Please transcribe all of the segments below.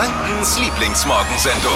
Frankens Lieblingsmorgensendung.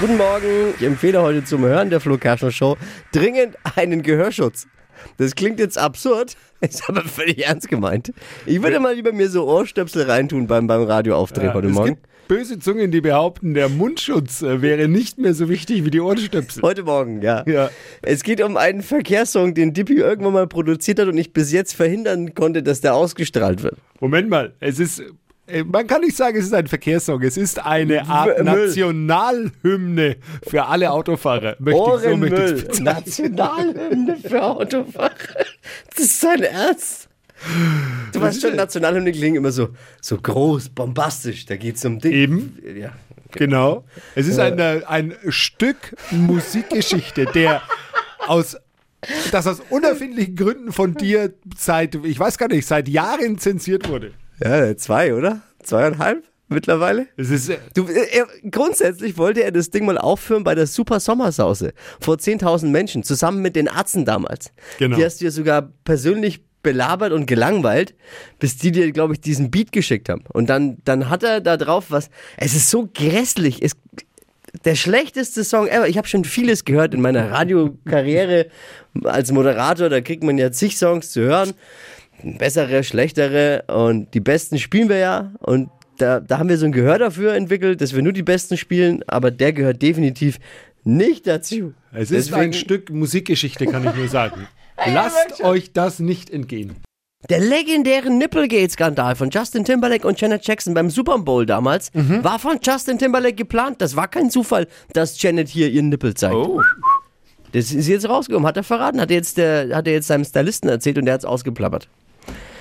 Guten Morgen. Ich empfehle heute zum Hören der Flo Kerschner Show dringend einen Gehörschutz. Das klingt jetzt absurd, ist aber völlig ernst gemeint. Ich würde mal lieber mir so Ohrstöpsel reintun beim, beim Radioauftritt heute es Morgen. gibt böse Zungen, die behaupten, der Mundschutz äh, wäre nicht mehr so wichtig wie die Ohrenstöpsel. Heute Morgen, ja. Ja. Es geht um einen Verkehrssong, den Dippy irgendwann mal produziert hat und ich bis jetzt verhindern konnte, dass der ausgestrahlt wird. Moment mal, es ist. äh, Man kann nicht sagen, es ist ein Verkehrssong. Es ist eine Art Müll. Nationalhymne für alle Autofahrer. Möchte so Ohrenmüll. ich bezeichnen. Nationalhymne für Autofahrer. Das ist dein Ernst? Du weißt schon, Nationalhymne klingen immer so, so groß, bombastisch. Da geht es um Ding. Eben. Ja. Genau. Es ist eine, ein Stück Musikgeschichte, der aus das aus unerfindlichen Gründen von dir seit, ich weiß gar nicht, seit Jahren zensiert wurde. ja, zwei, oder? Zweieinhalb mittlerweile? Es ist, äh, Du, äh, er, grundsätzlich wollte er das Ding mal aufführen bei der Super Sommersause vor 10.000 Menschen, zusammen mit den Ärzten damals. Genau. Die hast du ja sogar persönlich belabert und gelangweilt, bis die dir, glaube ich, diesen Beat geschickt haben. Und dann, dann hat er da drauf was. Es ist so grässlich. Es, der schlechteste Song ever. Ich habe schon vieles gehört in meiner Radiokarriere als Moderator. Da kriegt man ja zig Songs zu hören. Bessere, schlechtere. Und die besten spielen wir ja. Und da, da haben wir so ein Gehör dafür entwickelt, dass wir nur die besten spielen. Aber der gehört definitiv nicht dazu. es ist ein Stück Musikgeschichte, kann ich nur sagen. Lasst euch das nicht entgehen. Der legendäre Nipplegate-Skandal von Justin Timberlake und Janet Jackson beim Super Bowl damals war von Justin Timberlake geplant. Das war kein Zufall, dass Janet hier ihren Nippel zeigt. Das ist jetzt rausgekommen, hat er verraten, hat er jetzt, der, hat er jetzt seinem Stylisten erzählt und der hat es ausgeplappert.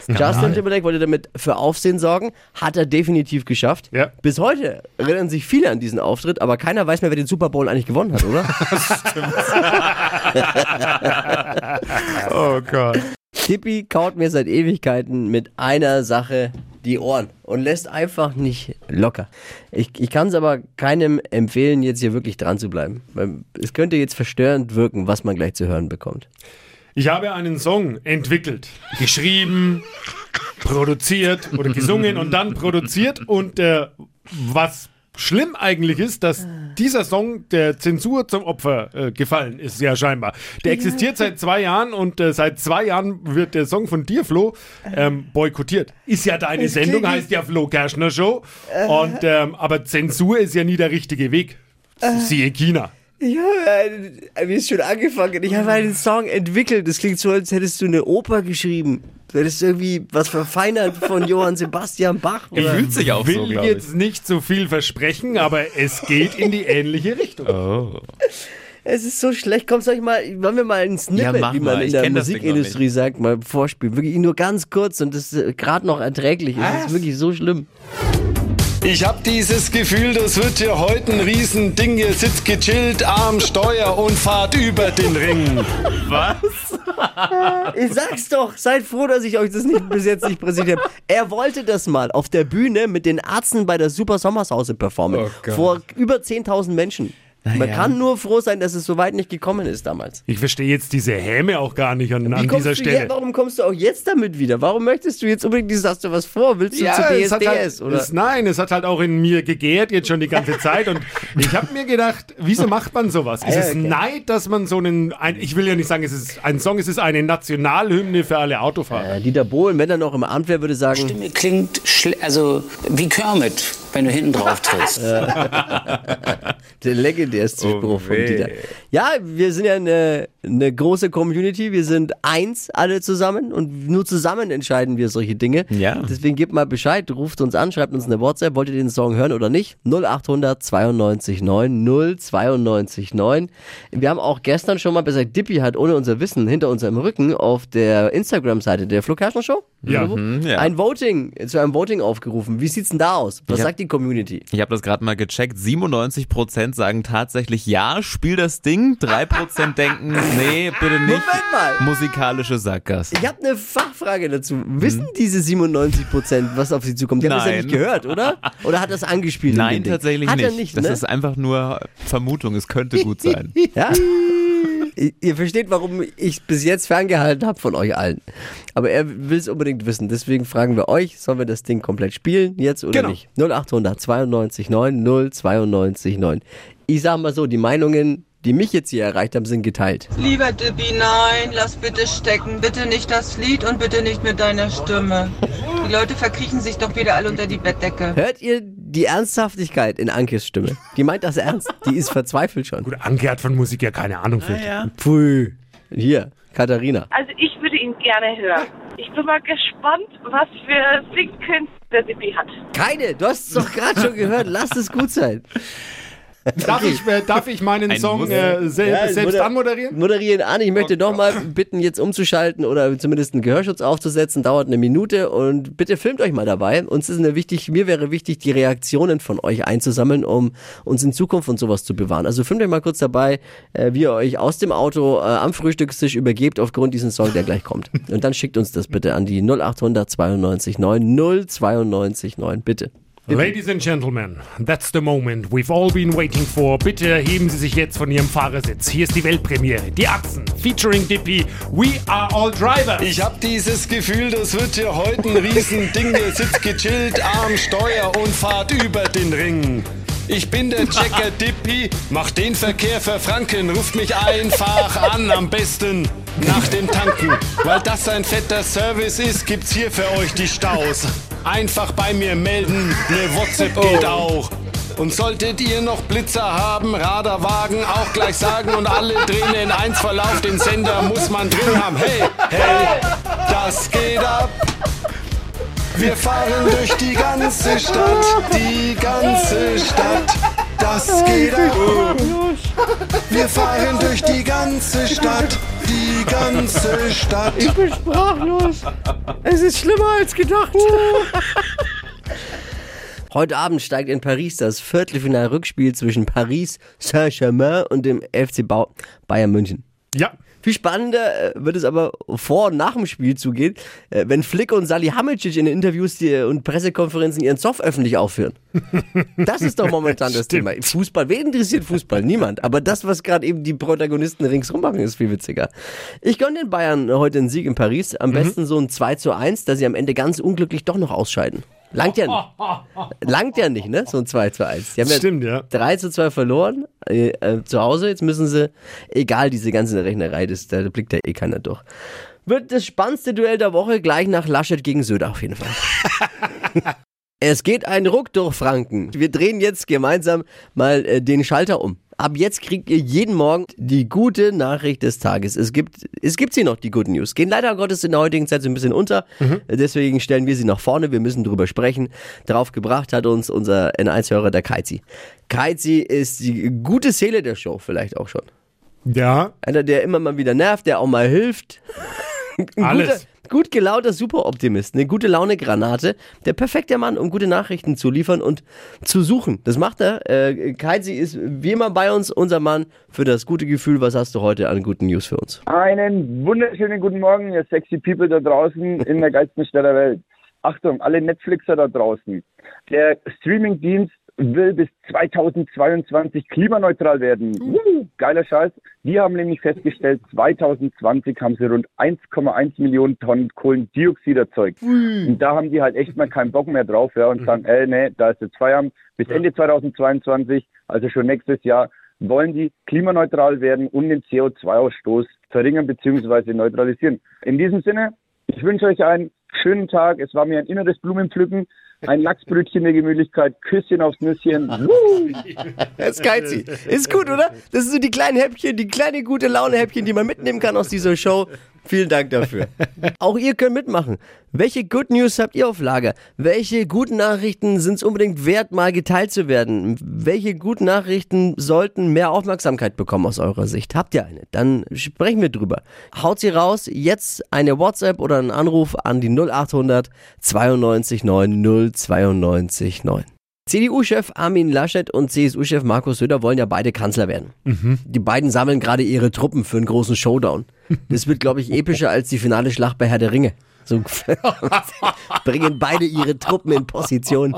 Justin Timberlake wollte damit für Aufsehen sorgen, hat er definitiv geschafft. Ja. Bis heute erinnern sich viele an diesen Auftritt, aber keiner weiß mehr, wer den Super Bowl eigentlich gewonnen hat, oder? Oh Gott. Tippi kaut mir seit Ewigkeiten mit einer Sache die Ohren und lässt einfach nicht locker. Ich, ich kann es aber keinem empfehlen, jetzt hier wirklich dran zu bleiben. Es könnte jetzt verstörend wirken, was man gleich zu hören bekommt. Ich habe einen Song entwickelt, geschrieben, produziert oder gesungen und dann produziert. Und äh, was schlimm eigentlich ist, dass dieser Song der Zensur zum Opfer äh, gefallen ist, ja scheinbar. Der existiert seit zwei Jahren und äh, seit zwei Jahren wird der Song von dir, Flo, ähm, boykottiert. Ist ja deine Sendung, heißt ja Flo Kerschner Show. Und, ähm, aber Zensur ist ja nie der richtige Weg. Siehe China. Ich habe, wie es schon angefangen, ich habe einen Song entwickelt. Das klingt so, als hättest du eine Oper geschrieben. Du hättest irgendwie was verfeinert von Johann Sebastian Bach. Oder? Fühlt sich auch so, will glaube ich. jetzt nicht so viel versprechen, aber es geht in die ähnliche Richtung. Oh. Es ist so schlecht. Komm, soll ich mal, wollen wir mal ein Snippet, mach wie man mal. in der Musikindustrie sagt, mal vorspielen. Wirklich nur ganz kurz und das ist gerade noch erträglich. Es ist wirklich so schlimm. Ich hab dieses Gefühl, das wird hier heute ein Riesending. Ihr sitzt gechillt am Steuer und fahrt über den Ring. Ich sag's doch, seid froh, dass ich euch das nicht bis jetzt nicht präsentiert habe. Er wollte das mal auf der Bühne mit den Ärzten bei der Super Sommershause performen. Oh vor über 10.000 Menschen. Man Naja. kann nur froh sein, dass es so weit nicht gekommen ist damals. Ich verstehe jetzt diese Häme auch gar nicht an, an dieser Stelle. Je, warum kommst du auch jetzt damit wieder? Warum möchtest du jetzt unbedingt dieses, hast du was vor? Willst du zu es hat DSDS? halt, oder? Es, nein, es hat halt auch in mir gegärt jetzt schon die ganze Zeit und ich habe mir gedacht, wieso macht man sowas? Ist ja, es okay. Neid, dass man so einen, ein, ich will ja nicht sagen, es ist ein Song, es ist eine Nationalhymne für alle Autofahrer. Äh, Dieter Bohlen, wenn er noch im Amt wäre, würde sagen, Stimme klingt also wie Kermit, wenn du hinten drauf trittst. Der legendärste Oh Spruch von weh. Dieter. Ja, wir sind ja eine, eine große Community. Wir sind eins, alle zusammen. Und nur zusammen entscheiden wir solche Dinge. Ja. Deswegen gebt mal Bescheid, ruft uns an, schreibt uns eine WhatsApp. Wollt ihr den Song hören oder nicht? 0800 92 9 092 9. Wir haben auch gestern schon mal, besser Dippy hat ohne unser Wissen hinter unserem Rücken auf der Instagram-Seite der Flo Kerschner Show Ja. Mhm, ja. ein Voting, zu einem Voting aufgerufen. Wie sieht's denn da aus? Was Ja. sagt die Community? Ich habe das gerade mal gecheckt. 97% sagen tatsächlich ja, spiel das Ding. 3% denken, nee, bitte nicht. Moment mal. Musikalische Sackgasse. Ich habe eine Fachfrage dazu. Wissen diese 97 Prozent, was auf sie zukommt? Die haben das ja Nein. nicht gehört, oder? Oder hat das angespielt? in Nein, dem Ding? tatsächlich hat nicht. Er nicht das ne? ist einfach nur Vermutung. Es könnte gut sein. ja? Ihr- versteht, warum ich bis jetzt ferngehalten habe von euch allen. Aber er will es unbedingt wissen. Deswegen fragen wir euch, sollen wir das Ding komplett spielen jetzt oder Genau. nicht? 0800 92 9 092 9. Ich sag mal so, die Meinungen, die mich jetzt hier erreicht haben, sind geteilt. Lieber Dippi, nein, lass bitte stecken. Bitte nicht das Lied und bitte nicht mit deiner Stimme. Die Leute verkriechen sich doch wieder alle unter die Bettdecke. Hört ihr die Ernsthaftigkeit in Ankes Stimme? Die meint das ernst. Die ist verzweifelt schon. Gut, Anke hat von Musik ja keine Ahnung. Phil. Pfui. Hier, Katharina. Also ich würde ihn gerne hören. Ich bin mal gespannt, was für Singkünste der Dippi hat. Keine, du hast es doch gerade schon gehört. Lass es gut sein. Darf, ich, äh, darf ich meinen Ein Song äh, sel Ja, selbst moder- anmoderieren? Moderieren an. Ich möchte noch mal bitten, jetzt umzuschalten oder zumindest einen Gehörschutz aufzusetzen. Dauert eine Minute und bitte filmt euch mal dabei. Uns ist eine wichtig, mir wäre wichtig, die Reaktionen von euch einzusammeln, um uns in Zukunft und sowas zu bewahren. Also filmt euch mal kurz dabei, äh, wie ihr euch aus dem Auto äh, am Frühstückstisch übergebt aufgrund diesen Song, der gleich kommt. Und dann schickt uns das bitte an die 0800 92 9 092 9. Bitte. Ladies and Gentlemen, that's the moment we've all been waiting for. Bitte erheben Sie sich jetzt von Ihrem Fahrersitz. Hier ist die Weltpremiere. Die Achsen, featuring Dippy. We are all drivers. Ich hab dieses Gefühl, das wird hier heute ein Riesending. Ihr sitzt gechillt, Arm, Steuer und fahrt über den Ring. Ich bin der Checker Dippy, mach den Verkehr für Franken, ruft mich einfach an, am besten nach dem Tanken. Weil das ein fetter Service ist, gibt's hier für euch die Staus. Einfach bei mir melden, ne WhatsApp geht auch. Und solltet ihr noch Blitzer haben, Radarwagen auch gleich sagen und alle drehen in eins Verlauf, den Sender muss man drin haben. Hey, hey, das geht ab. Wir fahren durch die ganze Stadt, die ganze Stadt. Das geht ab. Wir fahren durch die ganze Stadt, die ganze Stadt. Es ist schlimmer als gedacht. Heute Abend steigt in Paris das Viertelfinal-Rückspiel zwischen Paris Saint-Germain und dem FC Bau Bayern München. Ja, Viel spannender äh, wird es aber vor und nach dem Spiel zugehen, äh, wenn Flick und Salihamidzic in den Interviews die, und Pressekonferenzen ihren Zoff öffentlich aufführen. Das ist doch momentan das Thema. Fußball, wen interessiert Fußball? Niemand. Aber das, was gerade eben die Protagonisten ringsrum machen, ist viel witziger. Ich gönne den Bayern heute einen Sieg in Paris. Am besten so ein 2 zu 1, dass sie am Ende ganz unglücklich doch noch ausscheiden. Langt ja nicht. Langt ja nicht, ne? So ein 2 zu 1. Die haben Stimmt, ja. 3 zu 2 verloren äh, äh, zu Hause. Jetzt müssen sie, egal, diese ganze Rechnerei, das, da blickt ja eh keiner durch. Wird das spannendste Duell der Woche gleich nach Laschet gegen Söder auf jeden Fall. es geht ein Ruck durch Franken. Wir drehen jetzt gemeinsam mal äh, den Schalter um. Ab jetzt kriegt ihr jeden Morgen die gute Nachricht des Tages. Es gibt, es gibt sie noch, die Good News. Gehen leider Gottes in der heutigen Zeit so ein bisschen unter. Deswegen stellen wir sie nach vorne. Wir müssen drüber sprechen. Drauf gebracht hat uns unser N1-Hörer, der Kaizi. Kaizi ist die gute Seele der Show vielleicht auch schon. ja, Einer, der immer mal wieder nervt, der auch mal hilft. Ein Alles. Guter, gut gelaunter Superoptimist, eine gute Laune-Granate, der perfekte Mann, um gute Nachrichten zu liefern und zu suchen. Das macht er. Äh, Kaizi ist wie immer bei uns, unser Mann für das gute Gefühl. Was hast du heute an guten News für uns? Einen wunderschönen guten Morgen, ihr sexy People da draußen in der geilsten Stadt der Welt. Achtung, alle Netflixer da draußen. Der Streamingdienst will bis 2022 klimaneutral werden. Wuhu, geiler Scheiß. Die haben nämlich festgestellt, 2020 haben sie rund 1,1 Millionen Tonnen Kohlendioxid erzeugt. Und da haben die halt echt mal keinen Bock mehr drauf ja, und sagen, ey, nee, da ist jetzt Feierabend. Bis Ende 2022, also schon nächstes Jahr, wollen die klimaneutral werden und den CO2-Ausstoß verringern bzw. neutralisieren. In diesem Sinne, ich wünsche euch einen schönen Tag. Es war mir ein inneres Blumenpflücken, ein Lachsbrötchen der Gemütlichkeit, Küsschen aufs Nüsschen. Das ist Kaizi. Ist gut, oder? Das sind so die kleinen Häppchen, die kleine gute Laune-Häppchen, die man mitnehmen kann aus dieser Show. Vielen Dank dafür. Auch ihr könnt mitmachen. Welche Good News habt ihr auf Lager? Welche guten Nachrichten sind es unbedingt wert, mal geteilt zu werden? Welche guten Nachrichten sollten mehr Aufmerksamkeit bekommen aus eurer Sicht? Habt ihr eine? Dann sprechen wir drüber. Haut sie raus. Jetzt eine WhatsApp oder einen Anruf an die 0800 92 9 092 9. CDU-Chef Armin Laschet und CSU-Chef Markus Söder wollen ja beide Kanzler werden. Die beiden sammeln gerade ihre Truppen für einen großen Showdown. Das wird, glaube ich, epischer als die finale Schlacht bei Herr der Ringe. So bringen beide ihre Truppen in Position.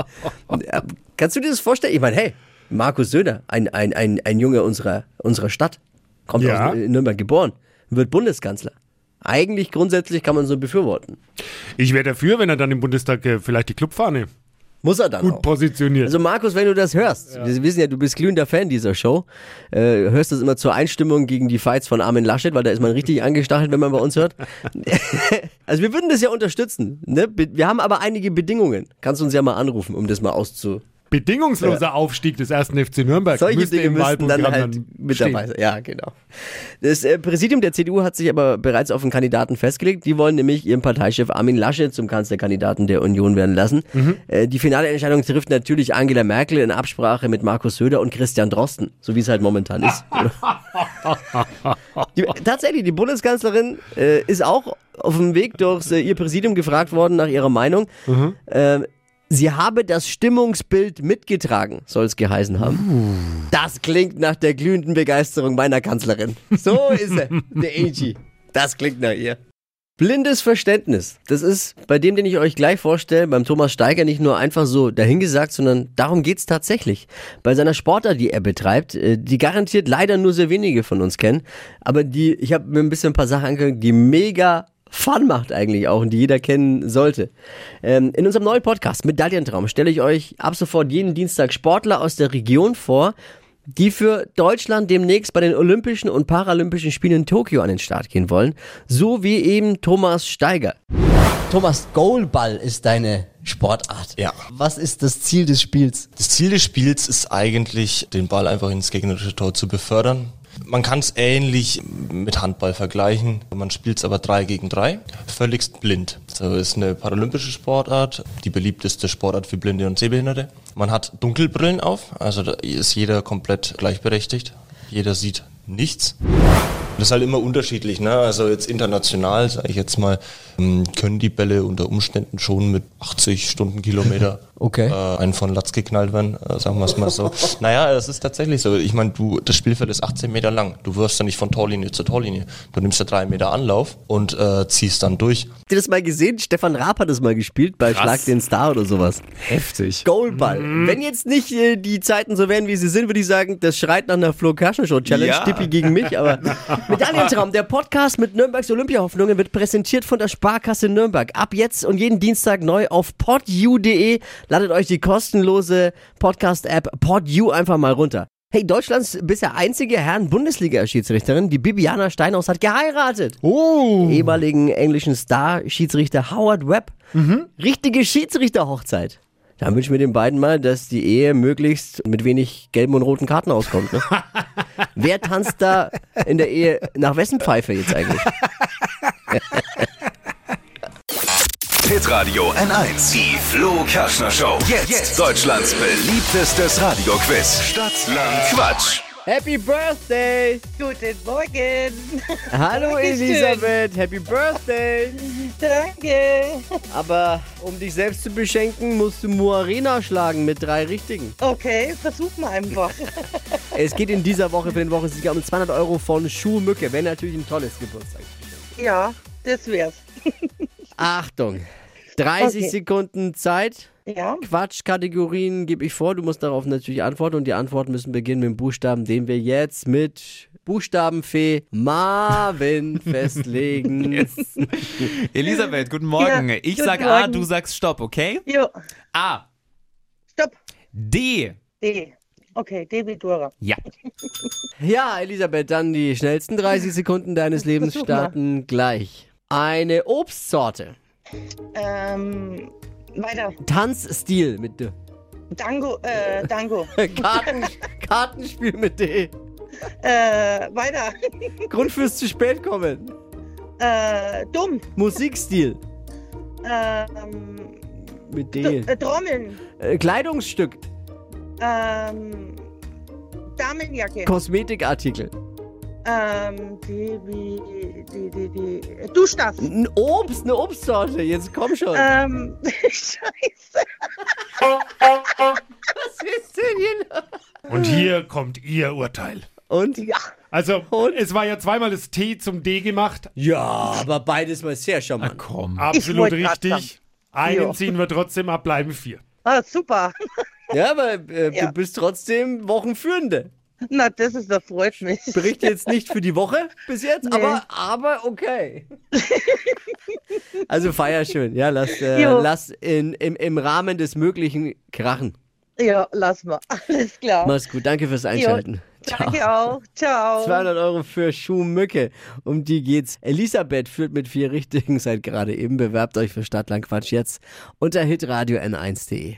Kannst du dir das vorstellen? Ich meine, hey, Markus Söder, ein, ein, ein, ein Junge unserer, unserer Stadt. kommt Ja. aus in Nürnberg geboren, wird Bundeskanzler. Eigentlich grundsätzlich kann man so befürworten. Ich wäre dafür, wenn er dann im Bundestag äh, vielleicht die Clubfahne Muss er dann gut auch. positioniert. Also Markus, wenn du das hörst, wir wissen ja, du bist glühender Fan dieser Show, äh, hörst das immer zur Einstimmung gegen die Fights von Armin Laschet, weil da ist man richtig angestachelt, wenn man bei uns hört. also wir würden das ja unterstützen. Ne? Wir haben aber einige Bedingungen. Kannst du uns ja mal anrufen, um das mal auszu... Bedingungsloser Aufstieg des ersten FC Nürnberg Solche müsste Dinge im müssten dann halt mit stehen. dabei sein. Ja, genau. Das äh, Präsidium der CDU hat sich aber bereits auf einen Kandidaten festgelegt. Die wollen nämlich ihren Parteichef Armin Laschet zum Kanzlerkandidaten der Union werden lassen. Mhm. Äh, die finale Entscheidung trifft natürlich Angela Merkel in Absprache mit Markus Söder und Christian Drosten, so wie es halt momentan ist. die, tatsächlich, die Bundeskanzlerin äh, ist auch auf dem Weg durch äh, ihr Präsidium gefragt worden nach ihrer Meinung. Mhm. Sie habe das Stimmungsbild mitgetragen, soll es geheißen haben. Das klingt nach der glühenden Begeisterung meiner Kanzlerin. So ist er, der AG. Das klingt nach ihr. Blindes Verständnis. Das ist bei dem, den ich euch gleich vorstelle, beim Thomas Steiger nicht nur einfach so dahingesagt, sondern darum geht's tatsächlich. Bei seiner Sportart, die er betreibt, äh, die garantiert leider nur sehr wenige von uns kennen, aber die, ich habe mir ein bisschen ein paar Sachen angeguckt, die mega Fun macht eigentlich auch und die jeder kennen sollte. Ähm, in unserem neuen Podcast Medaillentraum stelle ich euch ab sofort jeden Dienstag Sportler aus der Region vor, die für Deutschland demnächst bei den Olympischen und Paralympischen Spielen in Tokio an den Start gehen wollen. So wie eben Thomas Steiger. Thomas, Goalball ist deine Sportart. Ja. Was ist das Ziel des Spiels? Das Ziel des Spiels ist eigentlich, den Ball einfach ins gegnerische Tor zu befördern. Man kann es ähnlich mit Handball vergleichen. Man spielt es aber drei gegen drei, völligst blind. So ist eine paralympische Sportart, die beliebteste Sportart für Blinde und Sehbehinderte. Man hat Dunkelbrillen auf, also da ist jeder komplett gleichberechtigt. Jeder sieht nichts. Das ist halt immer unterschiedlich, ne? Also jetzt international, sage ich jetzt mal, ähm, können die Bälle unter Umständen schon mit 80 Stundenkilometer Okay. äh, einen von Latz geknallt werden, äh, sagen wir es mal so. naja, es ist tatsächlich so. Ich meine, du, das Spielfeld ist 18 Meter lang. Du wirfst ja nicht von Torlinie zu Torlinie. Du nimmst ja drei Meter Anlauf und äh, ziehst dann durch. Habt ihr das mal gesehen? Stefan Raab hat das mal gespielt bei Schlag den Star oder sowas. Heftig. Goalball. Wenn jetzt nicht äh, die Zeiten so wären, wie sie sind, würde ich sagen, das schreit nach einer Flo Show Challenge. Ja. Tippi gegen mich, aber Medaillentraum, der Podcast mit Nürnbergs Olympiahoffnungen wird präsentiert von der Sparkasse Nürnberg. Ab jetzt und jeden Dienstag neu auf podu.de. Ladet euch die kostenlose Podcast-App PodU einfach mal runter. Hey, Deutschlands bisher einzige Herren-Bundesliga-Schiedsrichterin, die Bibiana Steinhaus, hat geheiratet. Oh, ehemaligen englischen Star-Schiedsrichter Howard Webb. Richtige Schiedsrichterhochzeit. Dann wünschen wir den beiden mal, dass die Ehe möglichst mit wenig gelben und roten Karten auskommt. Ne? Wer tanzt da in der Ehe nach wessen Pfeife jetzt eigentlich? Hitradio N1. Die Flo Kerschner Show. Jetzt, Deutschlands beliebtestes Radioquiz. Stadt, Land, Quatsch. Happy Birthday! Guten Morgen. Hallo Dankeschön. Elisabeth, Happy Birthday! Danke. Aber um dich selbst zu beschenken, musst du Moarena schlagen mit drei richtigen. Okay, versuchen wir einfach. Es geht in dieser Woche für den Wochensieger um 200 Euro von Schuhmücke. Wäre natürlich ein tolles Geburtstag. Ja, das wär's. Achtung, 30 Okay. Sekunden Zeit. Ja. Quatschkategorien gebe ich vor. Du musst darauf natürlich antworten und die Antworten müssen beginnen mit dem Buchstaben, den wir jetzt mit Buchstabenfee Marvin festlegen. Elisabeth, guten Morgen. Ja, ich guten sag A, Morgen. du sagst Stopp, okay? Jo, A. stopp. D. D. Okay, D wie Dora. Ja. Ja, Elisabeth, dann die schnellsten 30 Sekunden deines Lebens starten gleich. Eine Obstsorte. Ähm, weiter. Tanzstil mit D. Dango, äh, Dango. Karten, Kartenspiel mit D. äh, weiter. Grund fürs zu spät kommen. Äh, dumm. Musikstil Ähm, mit D D. äh, Trommeln. Äh, Kleidungsstück. Ähm, Damenjacke. Kosmetikartikel. Ähm, D wie, D, D, D. Duschstoff. Ein Obst, eine Obstsorte. Jetzt komm schon. Ähm, Scheiße. Was ist denn hier los? und hier kommt Ihr Urteil. Und? Ja. Also, es war ja zweimal das T zum D gemacht. Ja, aber beides mal sehr charmant. Komm. Absolut richtig. Einen Ja. ziehen wir trotzdem ab, bleiben vier. Ah, super. Ja, aber äh, Ja. du bist trotzdem Wochenführende. Na, das ist, das freut mich. Berichte jetzt nicht für die Woche bis jetzt, Nee. aber, aber okay. Also feier schön, ja, lass, äh, Jo. lass in, im, im Rahmen des Möglichen krachen. Ja, lass mal. Alles klar. Mach's gut, danke fürs Einschalten. Danke auch. Ciao. 200 Euro für Schuhmücke, um die geht's. Elisabeth führt mit vier Richtigen seit gerade eben. Bewerbt euch für Stadtland Quatsch jetzt unter hitradio n1.de.